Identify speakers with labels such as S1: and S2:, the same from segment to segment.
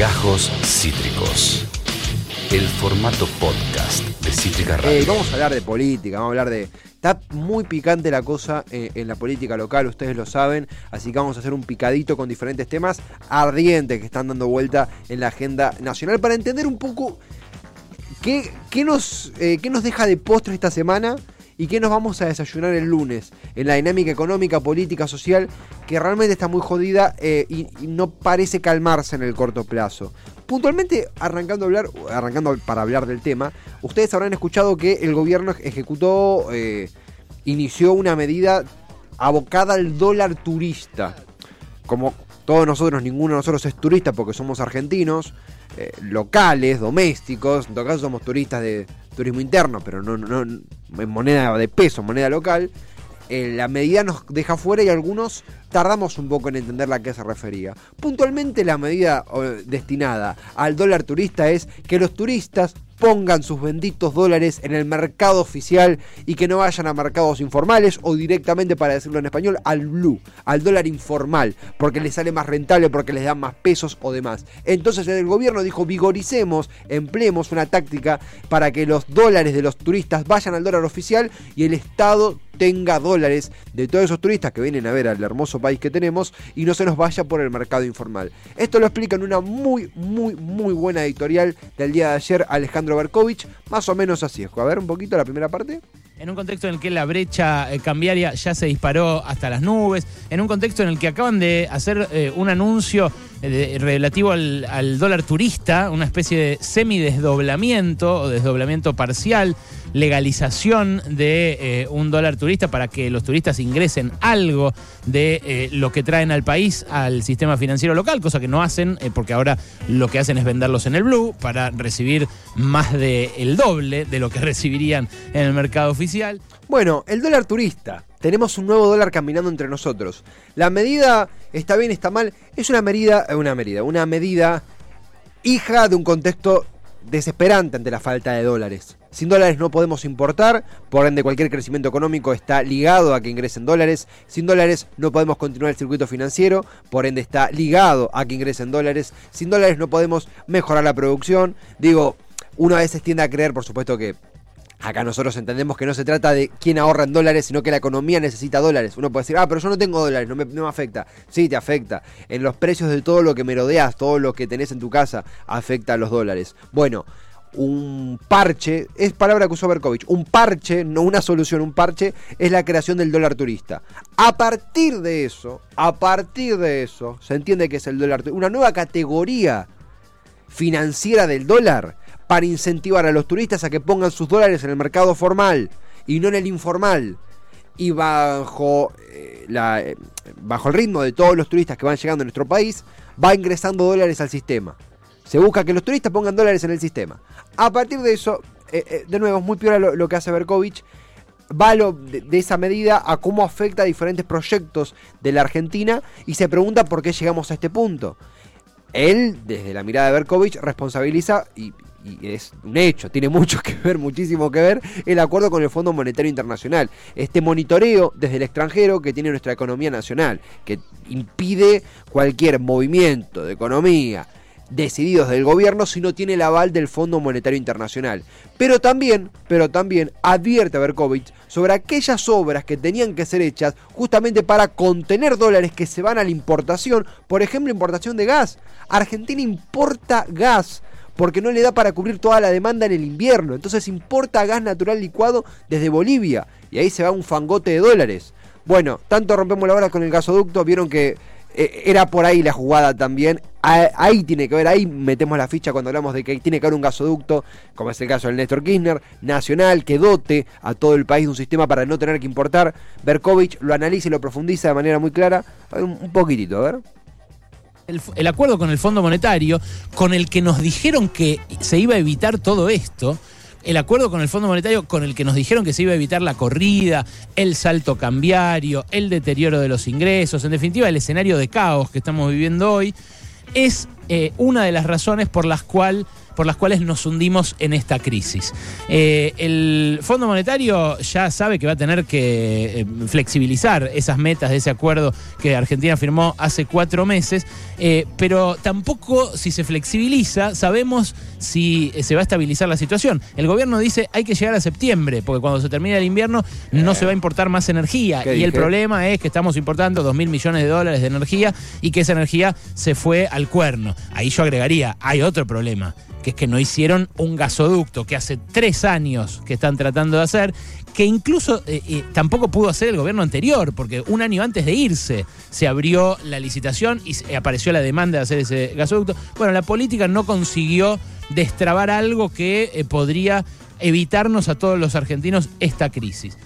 S1: Gajos Cítricos. El formato podcast de Cítrica Radio.
S2: Eh, vamos a hablar de política, vamos a hablar de... Está muy picante la cosa eh, en la política local, ustedes lo saben, así que vamos a hacer un picadito con diferentes temas ardientes que están dando vuelta en la agenda nacional para entender un poco qué, qué nos, eh, qué nos deja de postre esta semana y qué nos vamos a desayunar el lunes en la dinámica económica, política, social, que realmente está muy jodida eh, y, no parece calmarse en el corto plazo. Puntualmente, arrancando, a hablar, arrancando para hablar del tema, ustedes habrán escuchado que el gobierno ejecutó, eh, inició una medida abocada al dólar turista. Como todos nosotros, ninguno de nosotros es turista porque somos argentinos, eh, locales, domésticos, en todo caso somos turistas de turismo interno, pero no, no, en moneda de peso, moneda local. Eh, la medida nos deja fuera y algunos tardamos un poco en entender la que se refería. Puntualmente la medida eh, destinada al dólar turista es que los turistas pongan sus benditos dólares en el mercado oficial y que no vayan a mercados informales o directamente, para decirlo en español, al blue, al dólar informal, porque les sale más rentable, porque les dan más pesos o demás. Entonces el gobierno dijo, vigoricemos, empleemos una táctica para que los dólares de los turistas vayan al dólar oficial y el Estado tenga dólares de todos esos turistas que vienen a ver al hermoso país que tenemos y no se nos vaya por el mercado informal. Esto lo explica en una muy, muy, muy buena editorial del día de ayer Alejandro Berkovich, más o menos así. A ver un poquito la primera parte.
S3: En un contexto en el que la brecha eh, cambiaria ya se disparó hasta las nubes, en un contexto en el que acaban de hacer eh, un anuncio eh, relativo al, al, dólar turista, una especie de semidesdoblamiento o desdoblamiento parcial, legalización de eh, un dólar turista para que los turistas ingresen algo de eh, lo que traen al país, al sistema financiero local, cosa que no hacen, eh, porque ahora lo que hacen es venderlos en el blue para recibir más del el doble de lo que recibirían en el mercado oficial.
S2: Bueno, el dólar turista. Tenemos un nuevo dólar caminando entre nosotros. La medida está bien, está mal. Es una medida, una medida, una medida hija de un contexto desesperante ante la falta de dólares. Sin dólares no podemos importar, por ende cualquier crecimiento económico está ligado a que ingresen dólares. Sin dólares no podemos continuar el circuito financiero, por ende está ligado a que ingresen dólares. Sin dólares no podemos mejorar la producción. Digo, uno a veces tiende a creer, por supuesto que Acá nosotros entendemos que no se trata de quién ahorra en dólares, sino que la economía necesita dólares. Uno puede decir, ah, pero yo no tengo dólares, no me, no me, afecta. Sí, te afecta. En los precios de todo lo que merodeas, todo lo que tenés en tu casa, afecta a los dólares. Bueno, un parche, es palabra que usó Berkovich, un parche, no una solución, un parche, es la creación del dólar turista. A partir de eso, a partir de eso, se entiende que es el dólar turista, una nueva categoría financiera del dólar para incentivar a los turistas a que pongan sus dólares en el mercado formal y no en el informal. Y bajo, eh, eh, bajo el ritmo de todos los turistas que van llegando a nuestro país, va ingresando dólares al sistema. Se busca que los turistas pongan dólares en el sistema. A partir de eso, eh, de nuevo, es muy peor lo, que hace Berkovich. Va de, esa medida a cómo afecta a diferentes proyectos de la Argentina y se pregunta por qué llegamos a este punto. Él, desde la mirada de Berkovich, responsabiliza, y, y es un hecho, tiene mucho que ver, muchísimo que ver, el acuerdo con el Fondo Monetario Internacional. Este monitoreo desde el extranjero que tiene nuestra economía nacional, que impide cualquier movimiento de economía decididos del gobierno si no tiene el aval del Fondo Monetario Internacional. Pero también, pero también advierte a Berkovich sobre aquellas obras que tenían que ser hechas justamente para contener dólares que se van a la importación, por ejemplo, importación de gas. Argentina importa gas porque no le da para cubrir toda la demanda en el invierno. Entonces importa gas natural licuado desde Bolivia y ahí se va un fangote de dólares. Bueno, tanto rompemos la hora con el gasoducto, vieron que eh, era por ahí la jugada también. Ahí tiene que ver, ahí metemos la ficha cuando hablamos de que tiene que haber un gasoducto, como es el caso del Néstor Kirchner, nacional, que dote a todo el país de un sistema para no tener que importar. Berkovich lo analiza y lo profundiza de manera muy clara. Un, un poquitito, a ver.
S3: El, acuerdo con el Fondo Monetario, con el que nos dijeron que se iba a evitar todo esto, el acuerdo con el Fondo Monetario con el que nos dijeron que se iba a evitar la corrida, el salto cambiario, el deterioro de los ingresos, en definitiva el escenario de caos que estamos viviendo hoy, es eh, una de las razones por las cuales por las cuales nos hundimos en esta crisis. Eh, el Fondo Monetario ya sabe que va a tener que eh, flexibilizar esas metas de ese acuerdo que Argentina firmó hace cuatro meses, eh, pero tampoco si se flexibiliza sabemos si se va a estabilizar la situación. El gobierno dice hay que llegar a septiembre, porque cuando se termine el invierno no se va a importar más energía.
S2: ¿Qué
S3: Y el problema es que estamos importando dos mil millones de dólares de energía y que esa energía se fue al cuerno. Ahí yo agregaría, hay otro problema, que es que no hicieron un gasoducto que hace tres años que están tratando de hacer, que incluso eh, eh, tampoco pudo hacer el gobierno anterior, porque un año antes de irse se abrió la licitación y apareció la demanda de hacer ese gasoducto. Bueno, la política no consiguió destrabar algo que eh, podría evitarnos a todos los argentinos esta crisis.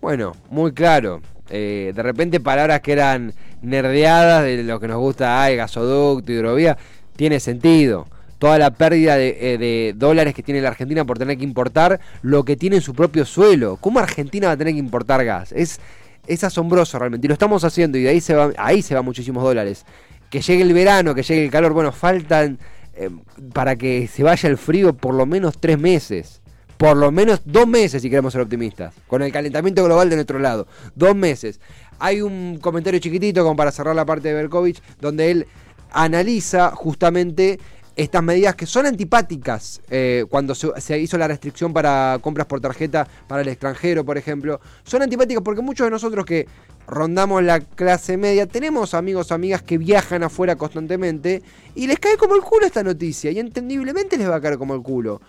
S2: Bueno, muy claro. De repente palabras que eran nerdeadas de lo que nos gusta, ay, gasoducto, hidrovía, tiene sentido. Toda la pérdida de, eh, de dólares que tiene la Argentina por tener que importar lo que tiene en su propio suelo. ¿Cómo Argentina va a tener que importar gas? Es, es asombroso realmente. Y lo estamos haciendo y de ahí se va, ahí se van muchísimos dólares. Que llegue el verano, que llegue el calor, bueno, faltan eh, para que se vaya el frío por lo menos tres meses. Por lo menos dos meses si queremos ser optimistas. Con el calentamiento global de nuestro lado. Dos meses. Hay un comentario chiquitito como para cerrar la parte de Berkovich donde él analiza justamente estas medidas que son antipáticas eh, cuando se, se hizo la restricción para compras por tarjeta para el extranjero, por ejemplo. Son antipáticas porque muchos de nosotros que rondamos la clase media tenemos amigos o amigas que viajan afuera constantemente y les cae como el culo esta noticia y entendiblemente les va a caer como el culo.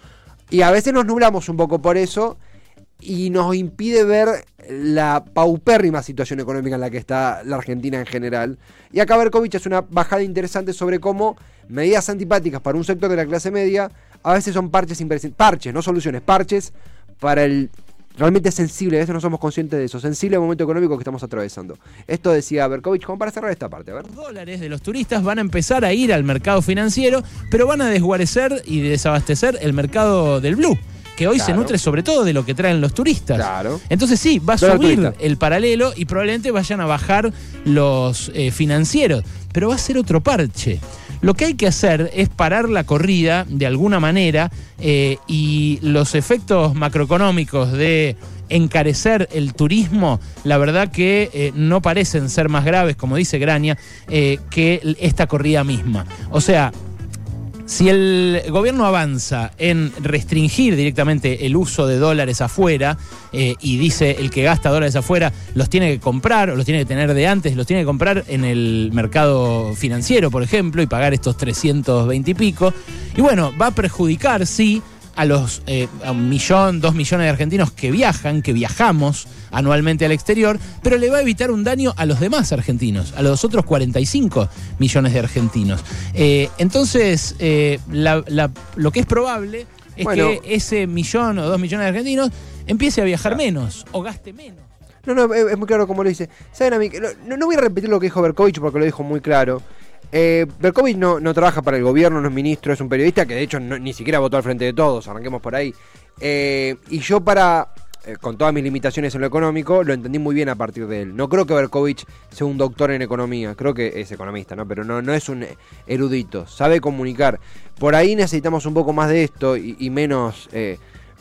S2: Y a veces nos nublamos un poco por eso y nos impide ver la paupérrima situación económica en la que está la Argentina en general. Y acá Berkovich hace una bajada interesante sobre cómo medidas antipáticas para un sector de la clase media a veces son parches parches, no soluciones, parches para el realmente sensible, a veces no somos conscientes de eso, sensible momento económico que estamos atravesando. Esto decía Berkovich, como para cerrar esta parte, a ver.
S3: Los dólares de los turistas van a empezar a ir al mercado financiero, pero van a desguarecer y desabastecer el mercado del blue, que hoy se nutre sobre todo de lo que traen los turistas.
S2: Claro.
S3: Entonces sí, va a subir el paralelo y probablemente vayan a bajar los eh, financieros, pero va a ser otro parche. Lo que hay que hacer es parar la corrida de alguna manera eh, y los efectos macroeconómicos de encarecer el turismo, la verdad que eh, no parecen ser más graves, como dice Graña, eh, que esta corrida misma. O sea, si el gobierno avanza en restringir directamente el uso de dólares afuera eh, y dice el que gasta dólares afuera los tiene que comprar o los tiene que tener de antes, los tiene que comprar en el mercado financiero, por ejemplo, y pagar estos 320 y pico, y bueno, va a perjudicar, sí, a los eh, a un millón, dos millones de argentinos que viajan, que viajamos anualmente al exterior, pero le va a evitar un daño a los demás argentinos, a los otros 45 millones de argentinos. Eh, entonces, eh, la- la- lo que es probable es
S2: Bueno.
S3: que ese millón o dos millones de argentinos empiece a viajar menos o gaste menos.
S2: No, no, es, muy claro como lo dice. ¿Saben a mí? No, no voy a repetir lo que dijo Berkovich porque lo dijo muy claro. Eh, Berkovich no, no trabaja para el gobierno, no es ministro, es un periodista que de hecho ni siquiera votó al frente de todos, arranquemos por ahí. Eh, y yo para, eh, con todas mis limitaciones en lo económico, lo entendí muy bien a partir de él. No creo que Berkovich sea un doctor en economía, creo que es economista, ¿no? Pero no, no es un erudito, sabe comunicar. Por ahí necesitamos un poco más de esto y, menos...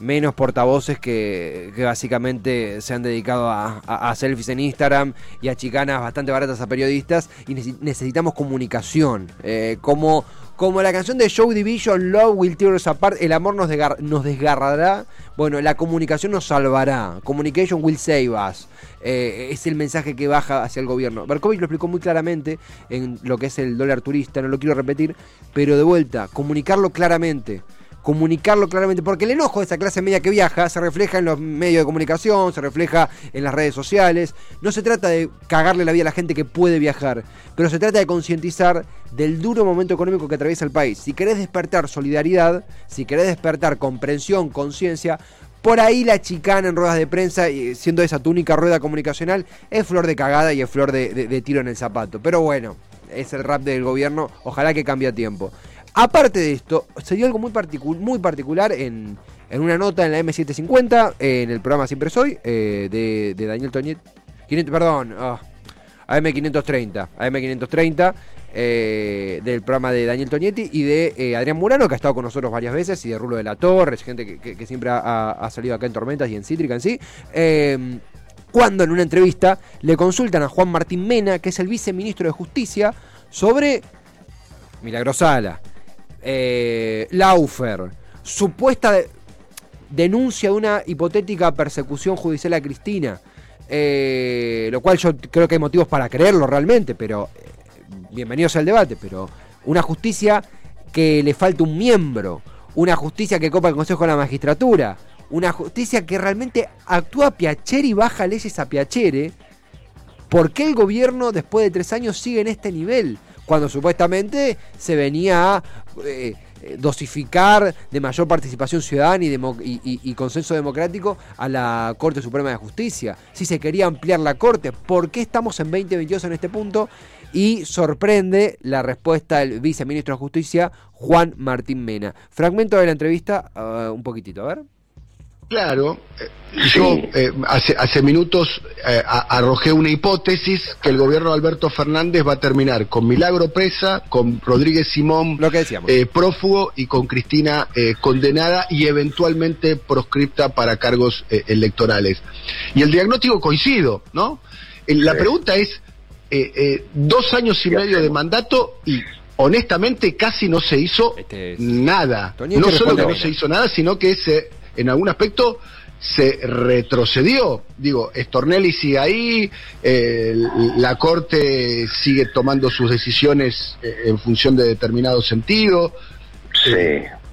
S2: menos portavoces que, básicamente se han dedicado a, a- a selfies en Instagram y a chicanas bastante baratas a periodistas y necesitamos comunicación. Eh, como, como la canción de Show Division, Love Will Tear Us Apart, el amor nos, nos desgarrará. Bueno, la comunicación nos salvará. Communication will save us. Eh, es el mensaje que baja hacia el gobierno. Berkovich lo explicó muy claramente en lo que es el dólar turista, no lo quiero repetir, pero de vuelta, comunicarlo claramente comunicarlo claramente, porque el enojo de esa clase media que viaja se refleja en los medios de comunicación, se refleja en las redes sociales. No se trata de cagarle la vida a la gente que puede viajar, pero se trata de concientizar del duro momento económico que atraviesa el país. Si querés despertar solidaridad, si querés despertar comprensión, conciencia, por ahí la chicana en ruedas de prensa, siendo esa tu única rueda comunicacional, es flor de cagada y es flor de, de- de tiro en el zapato. Pero bueno, es el rap del gobierno, ojalá que cambie a tiempo. Aparte de esto, se dio algo muy, particu- muy particular en, en una nota en la M750, eh, en el programa Siempre Soy, eh, de, Daniel Toñet. 500, perdón, ah, AM530. AM530 eh, del programa de Daniel Tonietti y de eh, Adrián Murano, que ha estado con nosotros varias veces, y de Rulo de la Torre, gente que, siempre ha, salido acá en Tormentas y en Cítrica en sí. Eh, cuando en una entrevista le consultan a Juan Martín Mena, que es el viceministro de Justicia, sobre Milagrosala, eh, Laufer, supuesta de- denuncia de una hipotética persecución judicial a Cristina, eh, lo cual yo creo que hay motivos para creerlo realmente, pero eh, bienvenidos al debate, pero una justicia que le falta un miembro, una justicia que copa el Consejo de la Magistratura, una justicia que realmente actúa a Piacere y baja leyes a Piacere, ¿por qué el gobierno después de tres años sigue en este nivel? Cuando supuestamente se venía a eh, dosificar de mayor participación ciudadana y consenso democrático a la Corte Suprema de Justicia. Si se quería ampliar la Corte, ¿por qué estamos en 2022 en este punto? Y sorprende la respuesta del viceministro de Justicia, Juan Martín Mena. Fragmento de la entrevista, ah, un poquitito, a ver.
S4: Claro, eh, yo eh, hace, hace minutos eh, a- arrojé una hipótesis que el gobierno de Alberto Fernández va a terminar con Milagro presa, con Rodríguez Simón
S2: Lo que decíamos.
S4: eh, prófugo y con Cristina condenada y eventualmente proscripta para cargos electorales. Y el diagnóstico coincido, ¿no? La pregunta es, dos años y
S5: ¿Qué
S4: medio de mandato y honestamente casi no se hizo
S2: Este es-
S4: nada. No solo que no se hizo nada, sino que se, en algún aspecto se retrocedió. Digo, Stornelli sigue ahí, eh, la Corte sigue tomando sus decisiones eh, en función de determinado sentido.
S5: Sí,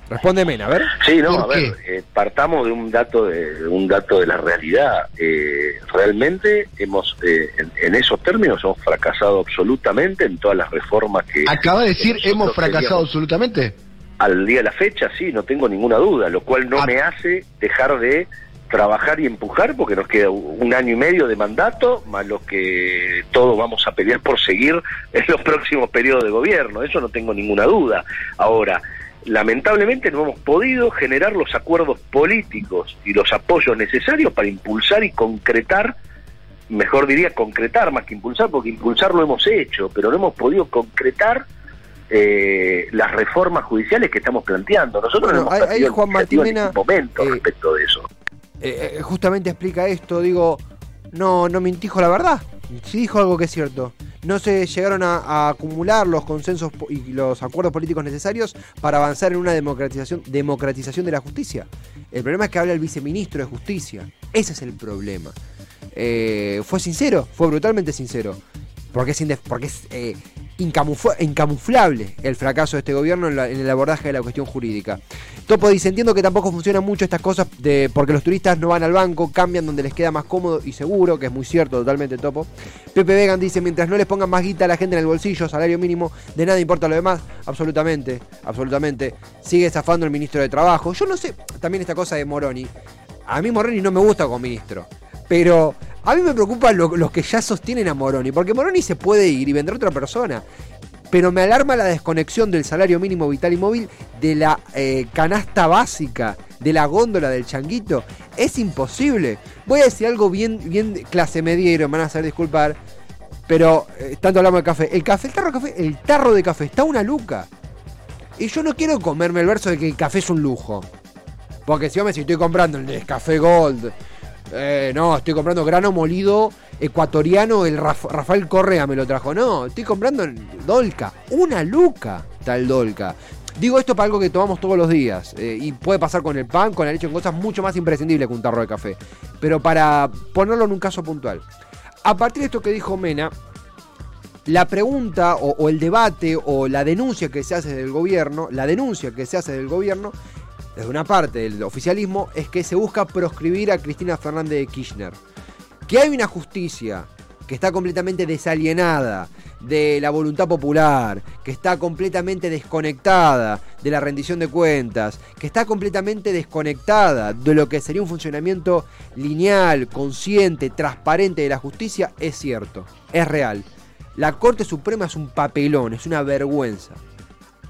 S2: Responde Mena, a ver.
S5: sí, no,
S4: ¿Por
S5: a ver, eh, partamos de un dato de, de un dato de la realidad. Eh, realmente hemos, eh, en, en esos términos, hemos fracasado absolutamente en todas las reformas que
S4: Acaba de decir, hemos fracasado
S5: queríamos.
S4: absolutamente.
S5: Al día de la fecha, sí, no tengo ninguna duda, lo cual no
S4: Ah.
S5: me hace dejar de trabajar y empujar porque nos queda un año y medio de mandato, más lo que todos vamos a pelear por seguir en los próximos periodos de gobierno, eso no tengo ninguna duda. Ahora, lamentablemente no hemos podido generar los acuerdos políticos y los apoyos necesarios para impulsar y concretar, mejor diría concretar más que impulsar, porque impulsar lo hemos hecho, pero no hemos podido concretar eh, las reformas judiciales que estamos planteando. Nosotros
S2: Bueno,
S5: no hemos
S2: ahí- Juan Martín
S5: en ningún momento
S2: eh,
S5: respecto de eso.
S2: Eh, eh, justamente explica esto, digo, no, no mintijo la verdad. Sí dijo algo que es cierto. No se llegaron a, a acumular los consensos y los acuerdos políticos necesarios para avanzar en una democratización, democratización de la justicia. El problema es que habla el viceministro de Justicia. Ese es el problema. Eh, fue sincero, fue brutalmente sincero. Porque es, porque es eh, incamuflable el fracaso de este gobierno en, el abordaje de la cuestión jurídica. Topo dice, entiendo que tampoco funcionan mucho estas cosas de, porque los turistas no van al banco, cambian donde les queda más cómodo y seguro, que es muy cierto, totalmente Topo. Pepe Vegan dice, mientras no les pongan más guita a la gente en el bolsillo, salario mínimo, de nada importa lo demás. Absolutamente, absolutamente. Sigue zafando el ministro de Trabajo. Yo no sé, también esta cosa de Moroni. A mí Moroni no me gusta como ministro. Pero a mí me preocupan lo- los que ya sostienen a Moroni. Porque Moroni se puede ir y vendrá otra persona. Pero me alarma la desconexión del salario mínimo vital y móvil de la eh, canasta básica, de la góndola del changuito. Es imposible. Voy a decir algo bien, bien clase mediero, me van a hacer disculpar. Pero eh, tanto hablamos de café. El café, el tarro de café, el tarro de café está una luca. Y yo no quiero comerme el verso de que el café es un lujo. Porque si yo me estoy comprando el Café Gold, eh, no, estoy comprando grano molido ecuatoriano, el Raf- Rafael Correa me lo trajo. No, estoy comprando Dolca. Una luca tal Dolca. Digo esto para algo que tomamos todos los días. eh, y puede pasar con el pan, con la leche, en cosas mucho más imprescindibles que un tarro de café. Pero para ponerlo en un caso puntual. A partir de esto que dijo Mena, la pregunta o, o el debate o la denuncia que se hace del gobierno, la denuncia que se hace del gobierno, desde una parte del oficialismo, es que se busca proscribir a Cristina Fernández de Kirchner. Que hay una justicia que está completamente desalienada de la voluntad popular, que está completamente desconectada de la rendición de cuentas, que está completamente desconectada de lo que sería un funcionamiento lineal, consciente, transparente de la justicia, es cierto, es real. La Corte Suprema es un papelón, es una vergüenza.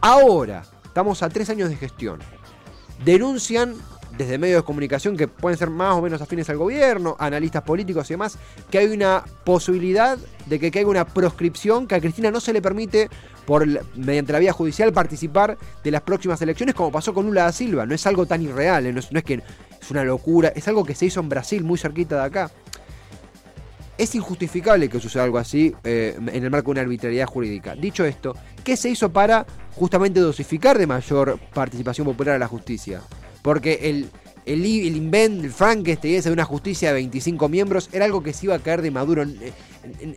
S2: Ahora, estamos a tres años de gestión. Denuncian desde medios de comunicación que pueden ser más o menos afines al gobierno, analistas políticos y demás, que hay una posibilidad de que caiga una proscripción que a Cristina no se le permite, por, mediante la vía judicial, participar de las próximas elecciones, como pasó con Lula da Silva. No es algo tan irreal, ¿eh? no es, no es que es una locura, es algo que se hizo en Brasil, muy cerquita de acá. Es injustificable que suceda algo así eh, en el marco de una arbitrariedad jurídica. Dicho esto, ¿qué se hizo para justamente dosificar de mayor participación popular a la justicia? Porque el, el, el invent, el Frankenstein ese de una justicia de 25 miembros era algo que se iba a caer de Maduro. Eh,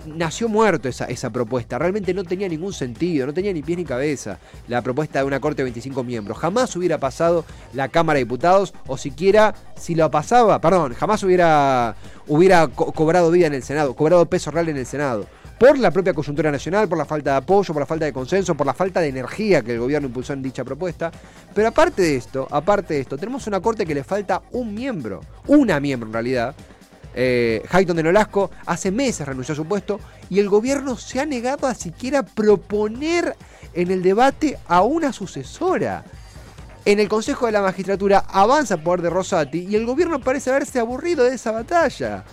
S2: nació muerto esa, esa propuesta. Realmente no tenía ningún sentido, no tenía ni pies ni cabeza la propuesta de una corte de 25 miembros. Jamás hubiera pasado la Cámara de Diputados, o siquiera si lo pasaba, perdón, jamás hubiera, hubiera co cobrado vida en el Senado, cobrado peso real en el Senado. Por la propia coyuntura nacional, por la falta de apoyo, por la falta de consenso, por la falta de energía que el gobierno impulsó en dicha propuesta. Pero aparte de esto, aparte de esto, tenemos una corte que le falta un miembro, una miembro en realidad, eh, Hayton de Nolasco hace meses renunció a su puesto y el gobierno se ha negado a siquiera proponer en el debate a una sucesora. En el Consejo de la Magistratura avanza el poder de Rosati y el gobierno parece haberse aburrido de esa batalla.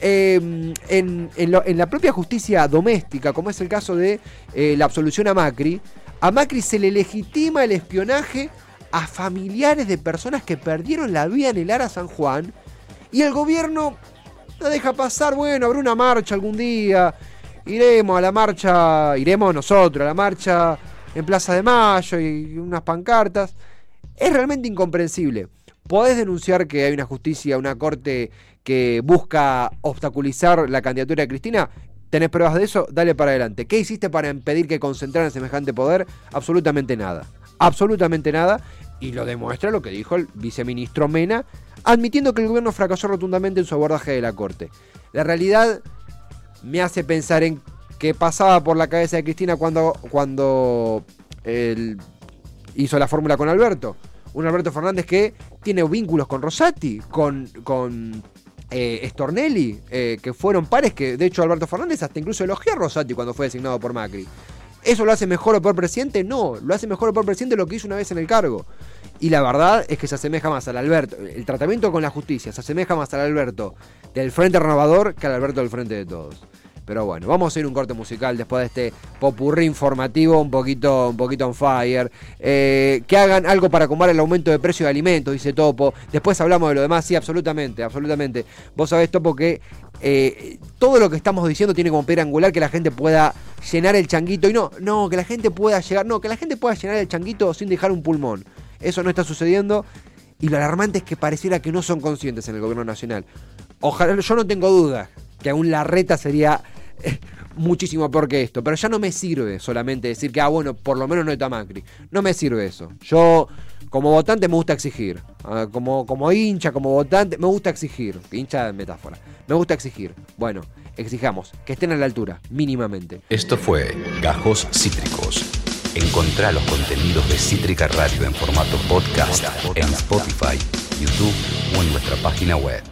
S2: Lo, en, la propia justicia doméstica, como es el caso de eh, la absolución a Macri, a Macri se le legitima el espionaje a familiares de personas que perdieron la vida en el Ara San Juan y el gobierno no deja pasar, bueno, habrá una marcha algún día, iremos a la marcha, iremos nosotros a la marcha en Plaza de Mayo y unas pancartas. Es realmente incomprensible. Podés denunciar que hay una justicia, una corte que busca obstaculizar la candidatura de Cristina. ¿Tenés pruebas de eso? Dale para adelante. ¿Qué hiciste para impedir que concentraran semejante poder? Absolutamente nada. Absolutamente nada. Y lo demuestra lo que dijo el viceministro Mena, admitiendo que el gobierno fracasó rotundamente en su abordaje de la Corte. La realidad me hace pensar en qué pasaba por la cabeza de Cristina cuando, cuando hizo la fórmula con Alberto. Un Alberto Fernández que tiene vínculos con Rosati, con, con eh, Stornelli, eh, que fueron pares que, de hecho, Alberto Fernández hasta incluso elogió a Rosati cuando fue designado por Macri. ¿Eso lo hace mejor o peor presidente? No, lo hace mejor o peor presidente lo que hizo una vez en el cargo. Y la verdad es que se asemeja más al Alberto, el tratamiento con la justicia se asemeja más al Alberto del Frente Renovador que al Alberto del Frente de Todos. Pero bueno, vamos a hacer un corte musical después de este popurrí informativo un poquito, un poquito on fire. Eh, que hagan algo para combatir el aumento de precio de alimentos, dice Topo. Después hablamos de lo demás, sí, absolutamente, absolutamente. Vos sabés, Topo, que eh, todo lo que estamos diciendo tiene como piedra angular que la gente pueda llenar el changuito. Y no, no, que la gente pueda llegar, no, que la gente pueda llenar el changuito sin dejar un pulmón. Eso no está sucediendo. Y lo alarmante es que pareciera que no son conscientes en el gobierno nacional. Ojalá, yo no tengo dudas que aún la reta sería muchísimo peor que esto. Pero ya no me sirve solamente decir que, ah, bueno, por lo menos no está Macri. No me sirve eso. Yo, como votante, me gusta exigir. Uh, como, como hincha, como votante, me gusta exigir. Hincha metáfora. Me gusta exigir. Bueno, exijamos que estén a la altura, mínimamente.
S1: Esto fue Gajos Cítricos. Encontrá los contenidos de Cítrica Radio en formato podcast en Spotify, YouTube o en nuestra página web.